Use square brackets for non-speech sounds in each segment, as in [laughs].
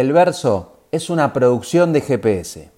El verso es una producción de GPS.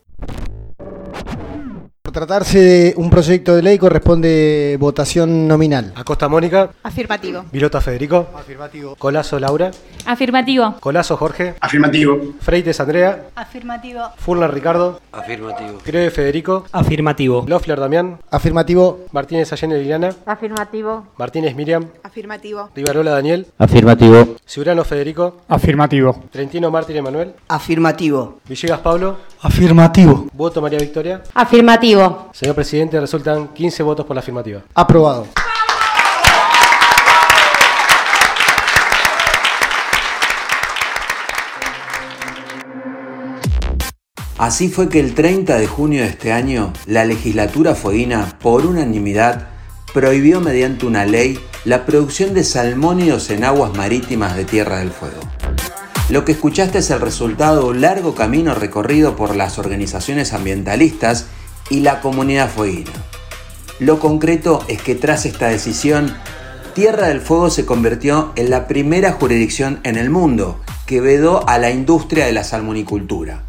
Por tratarse de un proyecto de ley corresponde votación nominal. Acosta Mónica. Afirmativo. Vilota Federico. Afirmativo. Colazo Laura. Afirmativo. Colazo Jorge. Afirmativo. Freites Andrea. Afirmativo. Furlan Ricardo. Afirmativo. Greve Federico. Afirmativo. Loeffler Damián. Afirmativo. Martínez Allende Liliana. Afirmativo. Martínez Miriam. Afirmativo. Rivarola Daniel. Afirmativo. Ciurano Federico. Afirmativo. Trentino Martín Emanuel. Afirmativo. Villegas Pablo. Afirmativo. Voto María Victoria. Afirmativo. Señor presidente, resultan 15 votos por la afirmativa. Aprobado. Así fue que el 30 de junio de este año, la legislatura fueguina, por unanimidad, prohibió mediante una ley la producción de salmónidos en aguas marítimas de Tierra del Fuego. Lo que escuchaste es el resultado de un largo camino recorrido por las organizaciones ambientalistas y la comunidad fueguina. Lo concreto es que tras esta decisión, Tierra del Fuego se convirtió en la primera jurisdicción en el mundo que vedó a la industria de la salmonicultura.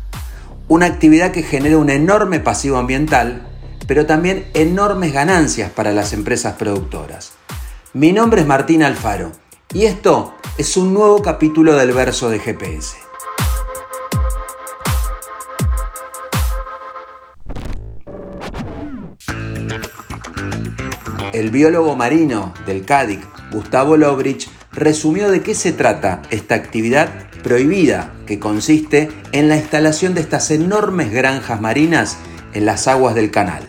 Una actividad que genera un enorme pasivo ambiental, pero también enormes ganancias para las empresas productoras. Mi nombre es Martín Alfaro y esto es un nuevo capítulo del verso de GPS. El biólogo marino del CADIC, Gustavo Lobrich, resumió de qué se trata esta actividad prohibida que consiste en la instalación de estas enormes granjas marinas en las aguas del canal.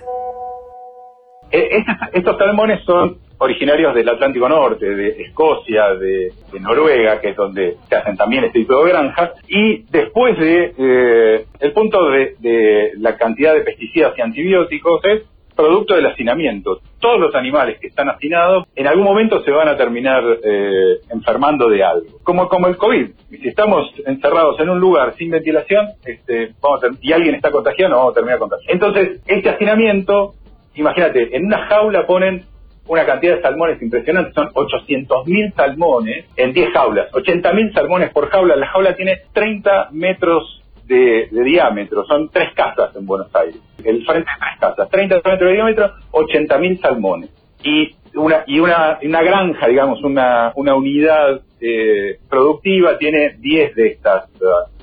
Estos salmones son originarios del Atlántico Norte, de Escocia, de, Noruega, que es donde se hacen también este tipo de granjas, y después de eh, el punto de, la cantidad de pesticidas y antibióticos es producto del hacinamiento. Todos los animales que están hacinados en algún momento se van a terminar eh, enfermando de algo, como, como el COVID. Si estamos encerrados en un lugar sin ventilación este, vamos y alguien está contagiado, no vamos a terminar contagiando. Entonces, este hacinamiento, imagínate, en una jaula ponen una cantidad de salmones impresionante, son 800.000 salmones en 10 jaulas, 80.000 salmones por jaula, la jaula tiene 30 metros de, de, diámetro, son tres casas en Buenos Aires, el frente de tres casas, 30 metros de diámetro, 80.000 salmones. Y una, y una, una granja, digamos, una, una unidad eh, productiva. Tiene 10 de estas,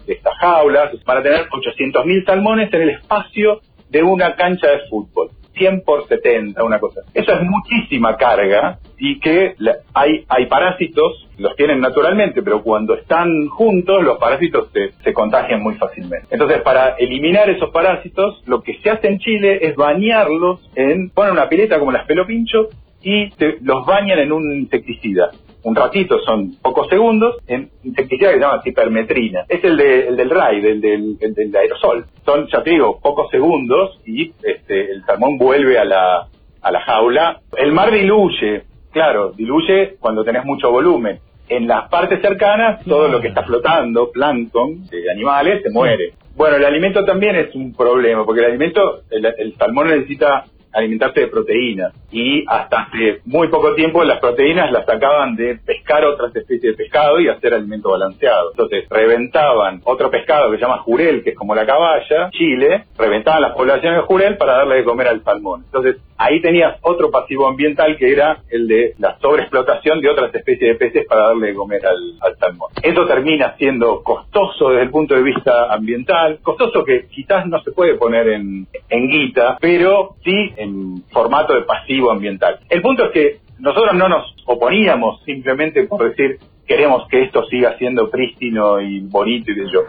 de estas jaulas. Para tener 800.000 salmones en el espacio de una cancha de fútbol. 100 por 70, una cosa. Eso es muchísima carga y que hay, hay parásitos, los tienen naturalmente, pero cuando están juntos, los parásitos se, se, contagian muy fácilmente. Entonces, para eliminar esos parásitos, lo que se hace en Chile es bañarlos en, ponen una pileta como las pelo pincho y te, los bañan en un insecticida un ratito, son pocos segundos, en insecticida que se llama cipermetrina. Es el, de, el del RAI, del, del, el del aerosol. Son, ya te digo, pocos segundos y este, el salmón vuelve a la, a la jaula. El mar diluye, claro, diluye cuando tenés mucho volumen. En las partes cercanas, todo lo que está flotando, plancton, de animales, se muere. Bueno, el alimento también es un problema, porque el alimento, el, el salmón necesita alimentarse de proteínas y hasta hace muy poco tiempo las proteínas las sacaban de pescar otras especies de pescado y hacer alimento balanceado. Entonces reventaban otro pescado que se llama jurel, que es como la caballa, Chile, reventaban las poblaciones de jurel para darle de comer al salmón. Entonces ahí tenías otro pasivo ambiental que era el de la sobreexplotación de otras especies de peces para darle de comer al, al salmón. Eso termina siendo costoso desde el punto de vista ambiental, costoso que quizás no se puede poner en, en guita, pero sí en formato de pasivo ambiental. El punto es que nosotros no nos oponíamos simplemente por decir queremos que esto siga siendo prístino y bonito y de yo.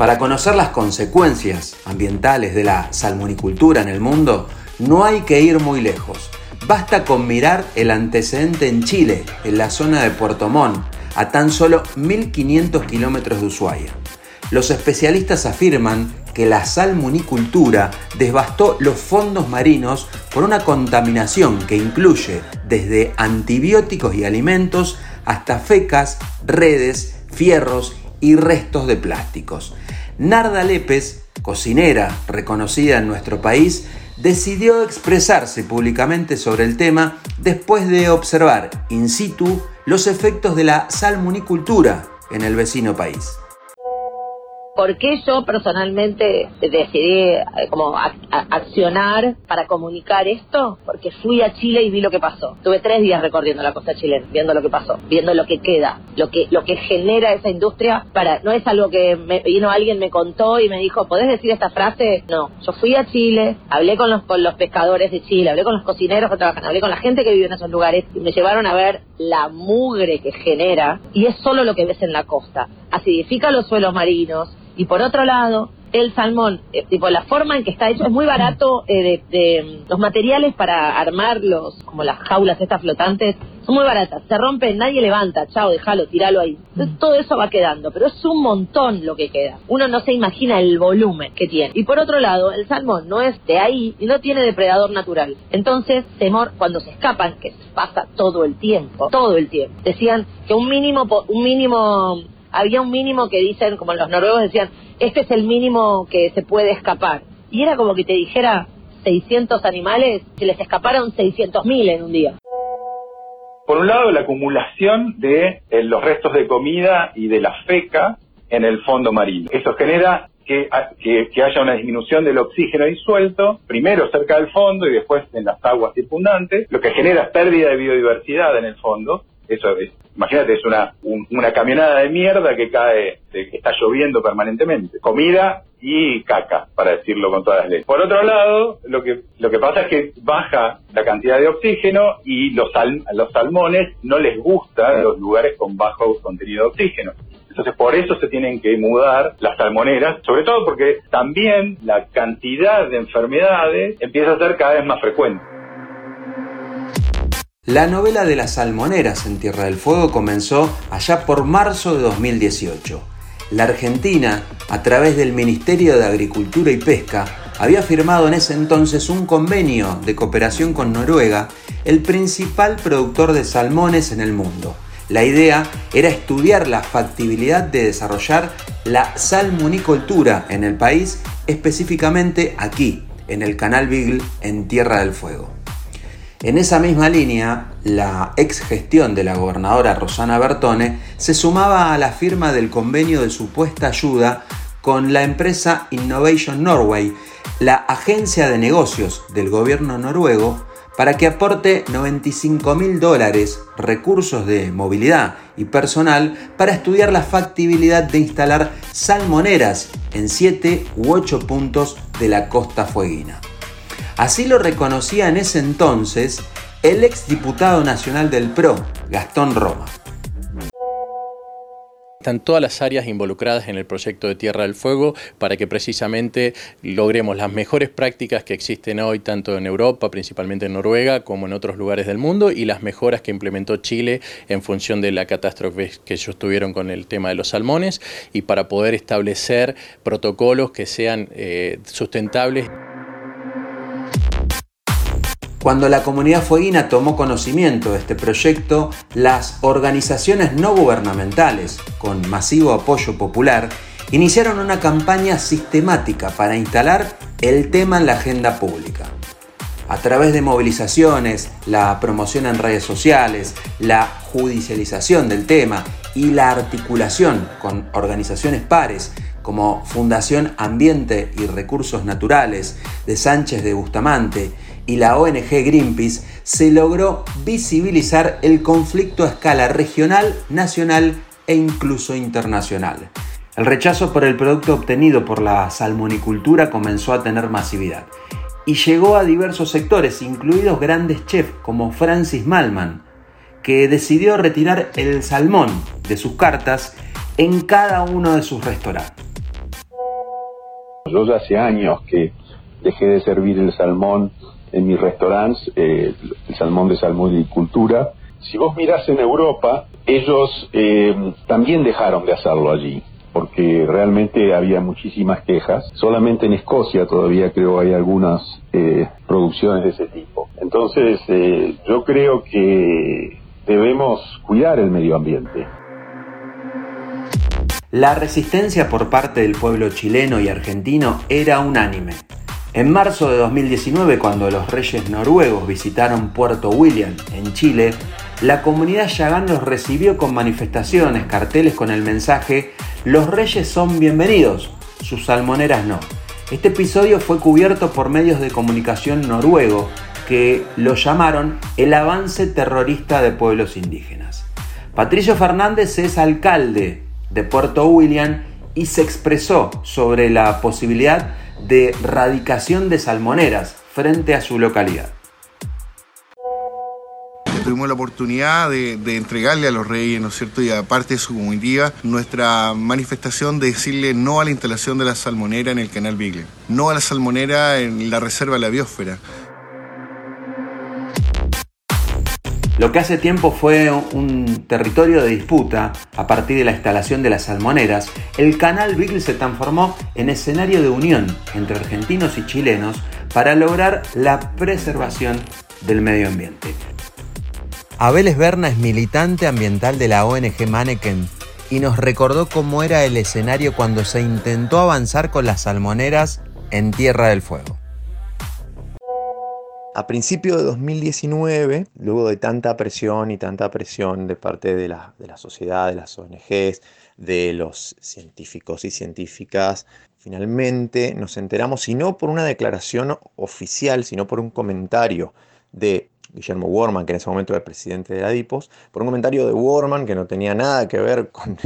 Para conocer las consecuencias ambientales de la salmonicultura en el mundo, no hay que ir muy lejos. Basta con mirar el antecedente en Chile, en la zona de Puerto Montt, a tan solo 1.500 kilómetros de Ushuaia. Los especialistas afirman que la salmonicultura devastó los fondos marinos por una contaminación que incluye desde antibióticos y alimentos hasta fecas, redes, fierros y restos de plásticos. Narda Lépez, cocinera reconocida en nuestro país, decidió expresarse públicamente sobre el tema después de observar in situ los efectos de la salmonicultura en el vecino país. ¿Por qué yo personalmente decidí eh, como accionar para comunicar esto? Porque fui a Chile y vi lo que pasó. Tuve tres días recorriendo la costa chilena, viendo lo que pasó, viendo lo que queda, lo que lo que genera esa industria. Para no es algo que me vino alguien me contó y me dijo, ¿podés decir esta frase? No, yo fui a Chile, hablé con los con los pescadores de Chile, hablé con los cocineros que trabajan, hablé con la gente que vive en esos lugares y me llevaron a ver la mugre que genera y es solo lo que ves en la costa. Acidifica los suelos marinos, y por otro lado, el salmón, eh, tipo la forma en que está hecho, es muy barato eh, de, mm, los materiales para armar los, como las jaulas estas flotantes, son muy baratas, se rompen, nadie levanta, chao, déjalo, tiralo ahí. Entonces todo eso va quedando, pero es un montón lo que queda. Uno no se imagina el volumen que tiene. Y por otro lado, el salmón no es de ahí y no tiene depredador natural. Entonces, temor, cuando se escapan, que pasa todo el tiempo, todo el tiempo, decían que un mínimo, un mínimo había un mínimo que dicen, como los noruegos decían, este es el mínimo que se puede escapar. Y era como que te dijera 600 animales, se les escaparon 600.000 en un día. Por un lado, la acumulación de eh, los restos de comida y de la feca en el fondo marino. Eso genera que, a- que- que haya una disminución del oxígeno disuelto, primero cerca del fondo y después en las aguas circundantes, lo que genera pérdida de biodiversidad en el fondo. Eso es, imagínate, es una, un- una camionada de mierda que cae, de- que está lloviendo permanentemente. Comida y caca, para decirlo con todas las leyes. Por otro lado, lo que, lo que pasa es que baja la cantidad de oxígeno y los, sal- los salmones no les gustan los lugares con bajo contenido de oxígeno. Entonces, por eso se tienen que mudar las salmoneras, sobre todo porque también la cantidad de enfermedades empieza a ser cada vez más frecuente. La novela de las salmoneras en Tierra del Fuego comenzó allá por marzo de 2018. La Argentina, a través del Ministerio de Agricultura y Pesca, había firmado en ese entonces un convenio de cooperación con Noruega, el principal productor de salmones en el mundo. La idea era estudiar la factibilidad de desarrollar la salmonicultura en el país, específicamente aquí, en el Canal Beagle, en Tierra del Fuego. En esa misma línea, la ex gestión de la gobernadora Rosana Bertone se sumaba a la firma del convenio de supuesta ayuda con la empresa Innovation Norway, la agencia de negocios del gobierno noruego, para que aporte 95 mil dólares, recursos de movilidad y personal para estudiar la factibilidad de instalar salmoneras en 7 u 8 puntos de la costa fueguina. Así lo reconocía en ese entonces el ex diputado nacional del PRO, Gastón Roma. Están todas las áreas involucradas en el proyecto de Tierra del Fuego para que precisamente logremos las mejores prácticas que existen hoy tanto en Europa, principalmente en Noruega, como en otros lugares del mundo y las mejoras que implementó Chile en función de la catástrofe que ellos tuvieron con el tema de los salmones y para poder establecer protocolos que sean eh, sustentables. Cuando la comunidad fueguina tomó conocimiento de este proyecto, las organizaciones no gubernamentales, con masivo apoyo popular, iniciaron una campaña sistemática para instalar el tema en la agenda pública. A través de movilizaciones, la promoción en redes sociales, la judicialización del tema y la articulación con organizaciones pares como Fundación Ambiente y Recursos Naturales de Sánchez de Bustamante y la ONG Greenpeace, se logró visibilizar el conflicto a escala regional, nacional e incluso internacional. El rechazo por el producto obtenido por la salmonicultura comenzó a tener masividad y llegó a diversos sectores, incluidos grandes chefs como Francis Malman, que decidió retirar el salmón de sus cartas en cada uno de sus restaurantes. Yo ya hace años que dejé de servir el salmón en mis restaurantes, eh, el salmón de salmonicultura. Si vos mirás en Europa, ellos eh, también dejaron de hacerlo allí, porque realmente había muchísimas quejas. Solamente en Escocia todavía creo hay algunas eh, producciones de ese tipo. Entonces, eh, yo creo que debemos cuidar el medio ambiente. La resistencia por parte del pueblo chileno y argentino era unánime. En marzo de 2019, cuando los reyes noruegos visitaron Puerto William, en Chile, la comunidad Yagán los recibió con manifestaciones, carteles con el mensaje Los reyes son bienvenidos, sus salmoneras no. Este episodio fue cubierto por medios de comunicación noruego que lo llamaron el avance terrorista de pueblos indígenas. Patricio Fernández es alcalde de Puerto William y se expresó sobre la posibilidad de radicación de salmoneras frente a su localidad tuvimos la oportunidad de, entregarle a los reyes, ¿no es cierto?, y a parte de su comunidad, nuestra manifestación de decirle no a la instalación de la salmonera en el canal Bigle, no a la salmonera en la reserva de la biosfera. Lo que hace tiempo fue un territorio de disputa a partir de la instalación de las salmoneras, el canal Beagle se transformó en escenario de unión entre argentinos y chilenos para lograr la preservación del medio ambiente. Abel Esberna es militante ambiental de la ONG Manneken y nos recordó cómo era el escenario cuando se intentó avanzar con las salmoneras en Tierra del Fuego. A principios de 2019, luego de tanta presión y tanta presión de parte de la, de la sociedad, de las ONGs, de los científicos y científicas, finalmente nos enteramos, si no por una declaración oficial, sino por un comentario de Guillermo Worman, que en ese momento era presidente de la DIPOS, por un comentario de Worman que no tenía nada que ver [laughs] con,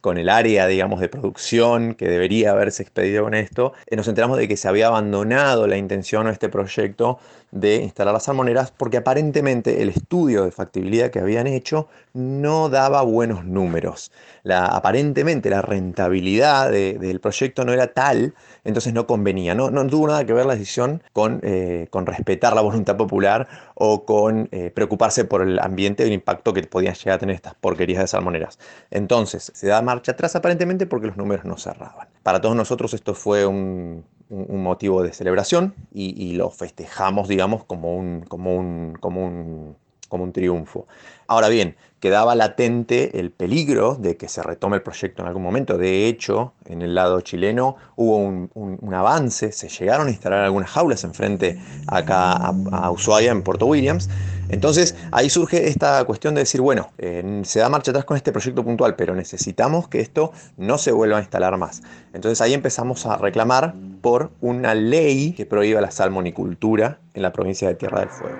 con, el área, digamos, de producción que debería haberse expedido con esto, eh, nos enteramos de que se había abandonado la intención o este proyecto de instalar las salmoneras porque aparentemente el estudio de factibilidad que habían hecho no daba buenos números. La, aparentemente la rentabilidad del proyecto no era tal, entonces no convenía. No, no tuvo nada que ver la decisión con, eh, con respetar la voluntad popular o con eh, preocuparse por el ambiente y el impacto que podían llegar a tener estas porquerías de salmoneras. Entonces se da marcha atrás aparentemente porque los números no cerraban. Para todos nosotros esto fue un, un, motivo de celebración y, lo festejamos, digamos, como un, como un, como un, como un triunfo. Ahora bien, quedaba latente el peligro de que se retome el proyecto en algún momento. De hecho, en el lado chileno hubo un, avance, se llegaron a instalar algunas jaulas enfrente acá a, a Ushuaia, en Puerto Williams, entonces ahí surge esta cuestión de decir, bueno, eh, se da marcha atrás con este proyecto puntual, pero necesitamos que esto no se vuelva a instalar más. Entonces ahí empezamos a reclamar por una ley que prohíba la salmonicultura en la provincia de Tierra del Fuego.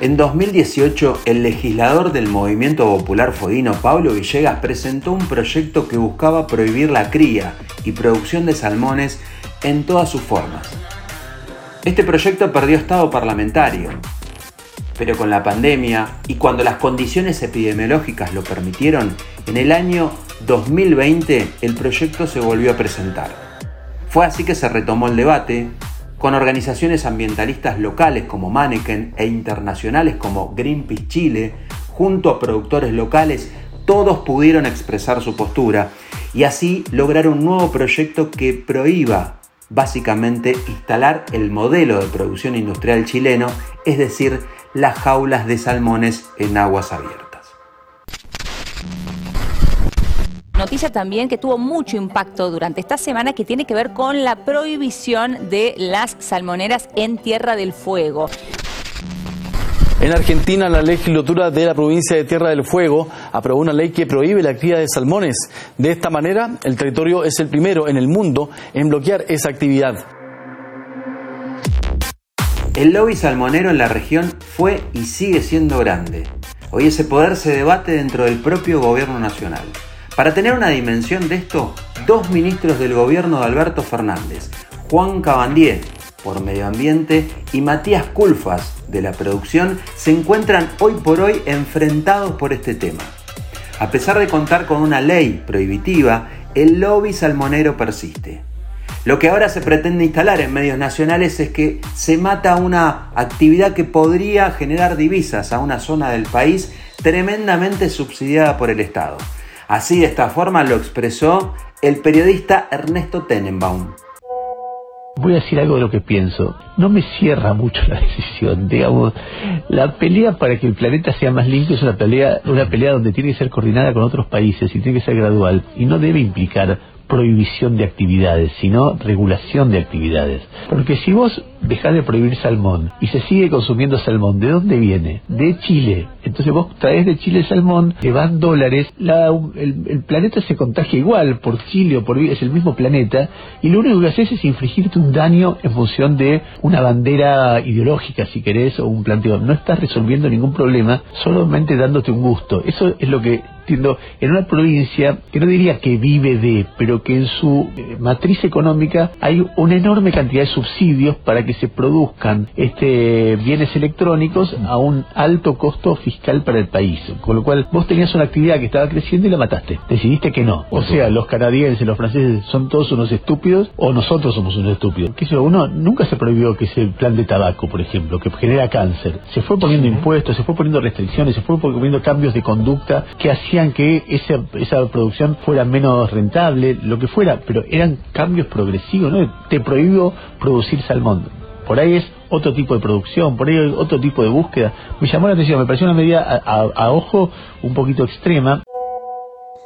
En 2018, el legislador del Movimiento Popular Fodino, Pablo Villegas, presentó un proyecto que buscaba prohibir la cría y producción de salmones en todas sus formas. Este proyecto perdió estado parlamentario, pero con la pandemia y cuando las condiciones epidemiológicas lo permitieron, en el año 2020 el proyecto se volvió a presentar. Fue así que se retomó el debate, con organizaciones ambientalistas locales como Manneken e internacionales como Greenpeace Chile, junto a productores locales, todos pudieron expresar su postura y así lograr un nuevo proyecto que prohíba básicamente instalar el modelo de producción industrial chileno, es decir, las jaulas de salmones en aguas abiertas. Noticia también que tuvo mucho impacto durante esta semana que tiene que ver con la prohibición de las salmoneras en Tierra del Fuego. En Argentina, la legislatura de la provincia de Tierra del Fuego aprobó una ley que prohíbe la cría de salmones. De esta manera, el territorio es el primero en el mundo en bloquear esa actividad. El lobby salmonero en la región fue y sigue siendo grande. Hoy ese poder se debate dentro del propio gobierno nacional. Para tener una dimensión de esto, dos ministros del gobierno de Alberto Fernández, Juan Cabandier por Medio Ambiente y Matías Culfas de la producción, se encuentran hoy por hoy enfrentados por este tema. A pesar de contar con una ley prohibitiva, el lobby salmonero persiste. Lo que ahora se pretende instalar en medios nacionales es que se mata una actividad que podría generar divisas a una zona del país tremendamente subsidiada por el Estado. Así de esta forma lo expresó el periodista Ernesto Tenenbaum. Voy a decir algo de lo que pienso. No me cierra mucho la [laughs] decisión. Digamos, la pelea para que el planeta sea más limpio es una pelea, una pelea donde tiene que ser coordinada con otros países y tiene que ser gradual y no debe implicar prohibición de actividades, sino regulación de actividades. Porque si vos dejás de prohibir salmón y se sigue consumiendo salmón, ¿de dónde viene? De Chile. Entonces vos traes de Chile salmón, te van dólares, la, el, el, planeta se contagia igual por Chile o por es el mismo planeta y lo único que haces es infligirte un daño en función de una bandera ideológica, si querés, o un planteo. No estás resolviendo ningún problema, solamente dándote un gusto. Eso es lo que en una provincia que no diría que vive de, pero que en su eh, matriz económica hay una enorme cantidad de subsidios para que se produzcan este bienes electrónicos a un alto costo fiscal para el país. Con lo cual vos tenías una actividad que estaba creciendo y la mataste. Decidiste que no. O sea, los canadienses, los franceses son todos unos estúpidos o nosotros somos unos estúpidos. Que uno nunca se prohibió que ese plan de tabaco, por ejemplo, que genera cáncer. Se fue poniendo impuestos, se fue poniendo restricciones, se fue poniendo cambios de conducta que hacían que esa, esa producción fuera menos rentable, lo que fuera, pero eran cambios progresivos, ¿no? Te prohíbo producir salmón. Por ahí es otro tipo de producción, por ahí es otro tipo de búsqueda. Me llamó la atención, me pareció una medida a, ojo un poquito extrema.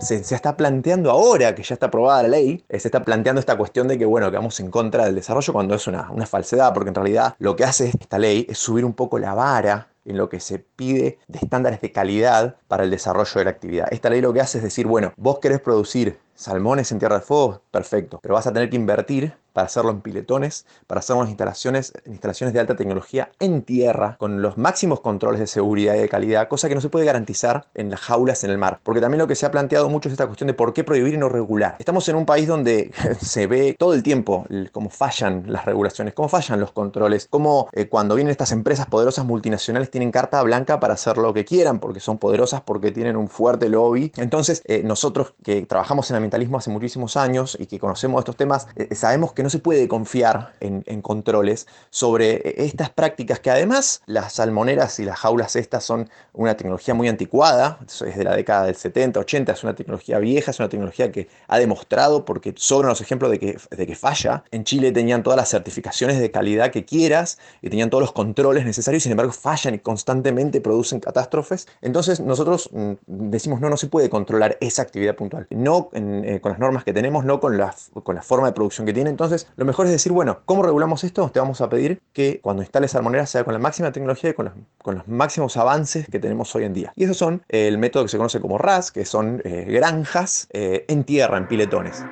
Se, está planteando ahora, que ya está aprobada la ley, eh, se está planteando esta cuestión de que, bueno, que vamos en contra del desarrollo cuando es una, una falsedad, porque en realidad lo que hace esta ley es subir un poco la vara en lo que se pide de estándares de calidad para el desarrollo de la actividad. Esta ley lo que hace es decir, bueno, vos querés producir salmones en Tierra de Fuego, perfecto, pero vas a tener que invertir para hacerlo en piletones, para hacerlo en instalaciones, instalaciones de alta tecnología en tierra, con los máximos controles de seguridad y de calidad, cosa que no se puede garantizar en las jaulas en el mar. Porque también lo que se ha planteado mucho es esta cuestión de por qué prohibir y no regular. Estamos en un país donde [laughs] se ve todo el tiempo cómo fallan las regulaciones, cómo fallan los controles, cómo eh, cuando vienen estas empresas poderosas multinacionales tienen carta blanca para hacer lo que quieran, porque son poderosas, porque tienen un fuerte lobby. Entonces, eh, nosotros que trabajamos en ambientalismo hace muchísimos años y que conocemos estos temas, eh, sabemos que no se puede confiar en, controles sobre eh, estas prácticas que además las salmoneras y las jaulas estas son una tecnología muy anticuada, es la década del 70, 80, es una tecnología vieja, es una tecnología que ha demostrado, porque sobran los ejemplos de que, de que falla. En Chile tenían todas las certificaciones de calidad que quieras y tenían todos los controles necesarios, sin embargo fallan y constantemente producen catástrofes. Entonces nosotros mm, decimos, no, no se puede controlar esa actividad puntual. No eh, con las normas que tenemos, no con la, con la forma de producción que tiene. Entonces lo mejor es decir, bueno, ¿cómo regulamos esto? Te vamos a pedir que cuando instales salmonera sea con la máxima tecnología y con los, con los máximos avances que tenemos hoy en día. Y esos son el método que se conoce como RAS, que son eh, granjas eh, en tierra, en piletones.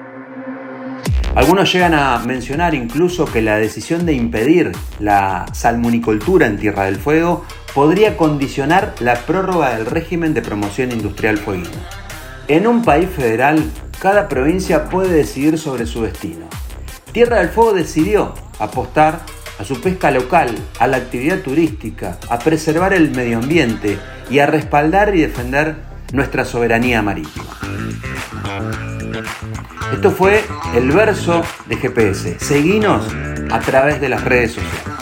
Algunos llegan a mencionar incluso que la decisión de impedir la salmonicultura en Tierra del Fuego podría condicionar la prórroga del régimen de promoción industrial fueguino. En un país federal, cada provincia puede decidir sobre su destino. Tierra del Fuego decidió apostar a su pesca local, a la actividad turística, a preservar el medio ambiente y a respaldar y defender nuestra soberanía marítima. Esto fue el verso de GPS. Seguinos a través de las redes sociales.